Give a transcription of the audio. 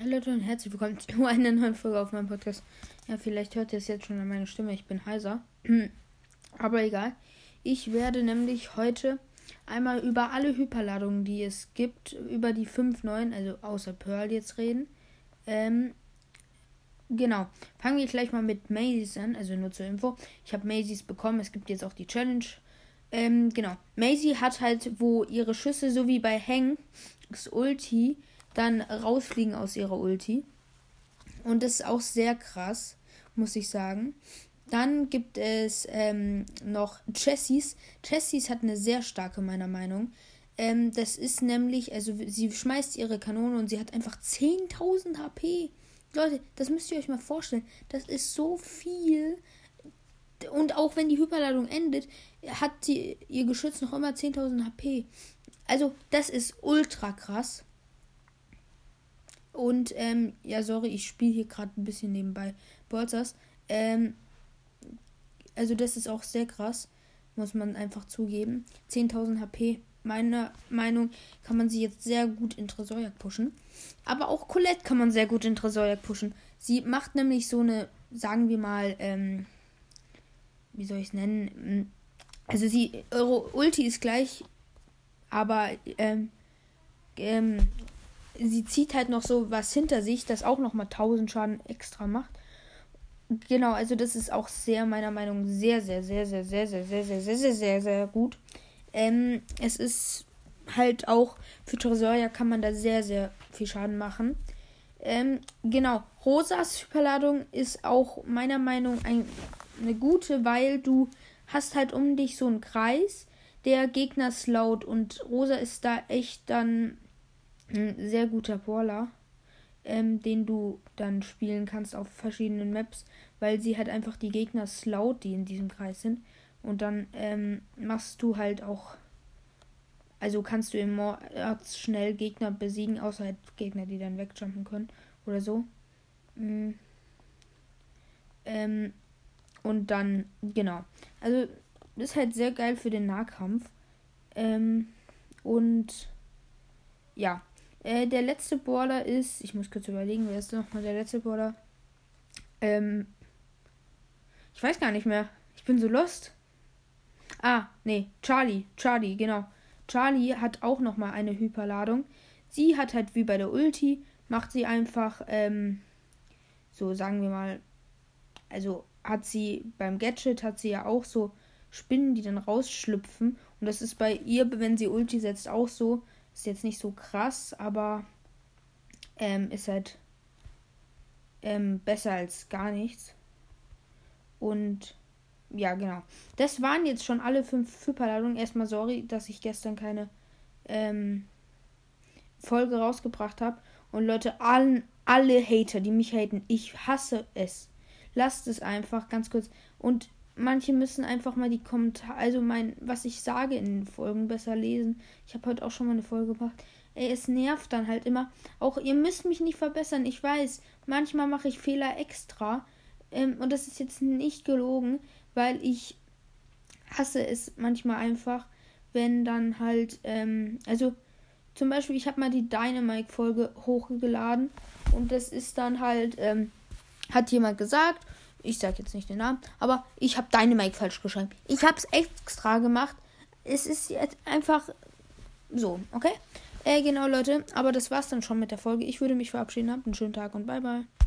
Hallo Leute und herzlich willkommen zu einer neuen Folge auf meinem Podcast. Ja, vielleicht hört ihr es jetzt schon an meiner Stimme, ich bin heiser. Aber egal. Ich werde nämlich heute einmal über alle Hyperladungen, die es gibt, über die 5 neuen, also außer Pearl jetzt reden. Ähm, genau. Fangen wir gleich mal mit Maisys an, also nur zur Info. Ich habe Maisys bekommen, es gibt jetzt auch die Challenge. Ähm, genau. Maisie hat halt, wo ihre Schüsse, so wie bei Hanks Ulti, dann rausfliegen aus ihrer Ulti. Und das ist auch sehr krass, muss ich sagen. Dann gibt es ähm, noch Chessies. Chessies hat eine sehr starke, meiner Meinung. Ähm, das ist nämlich, also sie schmeißt ihre Kanone und sie hat einfach 10.000 HP. Leute, das müsst ihr euch mal vorstellen. Das ist so viel. Und auch wenn die Hyperladung endet, hat sie, ihr Geschütz noch immer 10.000 HP. Also, das ist ultra krass. Und, ähm, ja, sorry, ich spiele hier gerade ein bisschen nebenbei Bolzers. Ähm, also das ist auch sehr krass, muss man einfach zugeben. 10.000 HP, meiner Meinung, kann man sie jetzt sehr gut in Tresorjagd pushen. Aber auch Colette kann man sehr gut in Tresorjagd pushen. Sie macht nämlich so eine, sagen wir mal, ähm, wie soll ich es nennen? Also sie, eure Ulti ist gleich, aber ähm, ähm, sie zieht halt noch so was hinter sich, das auch nochmal 1000 Schaden extra macht. Genau, also das ist auch sehr, meiner Meinung nach, sehr, sehr, sehr, sehr, sehr, sehr, sehr, sehr, sehr, sehr, sehr, sehr gut. Ähm, es ist halt auch für Tresoria kann man da sehr, sehr viel Schaden machen. Ähm, genau, Rosas Hyperladung ist auch meiner Meinung nach ein, eine gute, weil du hast halt um dich so einen Kreis, der Gegner slowt und Rosa ist da echt dann ein sehr guter Brawler, ähm, den du dann spielen kannst auf verschiedenen Maps, weil sie halt einfach die Gegner slowt, die in diesem Kreis sind. Und dann ähm, machst du halt auch, also kannst du im Mords schnell Gegner besiegen, außer halt Gegner, die dann wegjumpen können oder so. Mhm. Ähm, und dann, genau. Also, ist halt sehr geil für den Nahkampf. Ähm, und ja, äh, der letzte Border ist, ich muss kurz überlegen, wer ist nochmal der letzte Border? Ähm, ich weiß gar nicht mehr. Ich bin so lost. Ah, nee, Charlie, Charlie, genau. Charlie hat auch nochmal eine Hyperladung. Sie hat halt wie bei der Ulti, macht sie einfach, ähm, so sagen wir mal, also hat sie beim Gadget hat sie ja auch so Spinnen, die dann rausschlüpfen. Und das ist bei ihr, wenn sie Ulti setzt, auch so. Ist jetzt nicht so krass, aber ähm, ist halt ähm, besser als gar nichts. Und ja, genau. Das waren jetzt schon alle fünf Hyperladungen. Erstmal sorry, dass ich gestern keine ähm, Folge rausgebracht habe. Und Leute, allen, alle Hater, die mich haten, ich hasse es. Lasst es einfach ganz kurz. Und manche müssen einfach mal die Kommentare, also mein, was ich sage in den Folgen besser lesen. Ich habe heute auch schon mal eine Folge gemacht. Ey, es nervt dann halt immer. Auch ihr müsst mich nicht verbessern. Ich weiß, manchmal mache ich Fehler extra. Ähm, und das ist jetzt nicht gelogen, weil ich hasse es manchmal einfach, wenn dann halt, ähm, also zum Beispiel, ich habe mal die Dynamite-Folge hochgeladen und das ist dann halt, ähm, hat jemand gesagt, ich sag jetzt nicht den Namen, aber ich habe deine Mike falsch geschrieben. Ich habe es extra gemacht. Es ist jetzt einfach so, okay? Äh, genau, Leute. Aber das war's dann schon mit der Folge. Ich würde mich verabschieden. Habt einen schönen Tag und bye bye.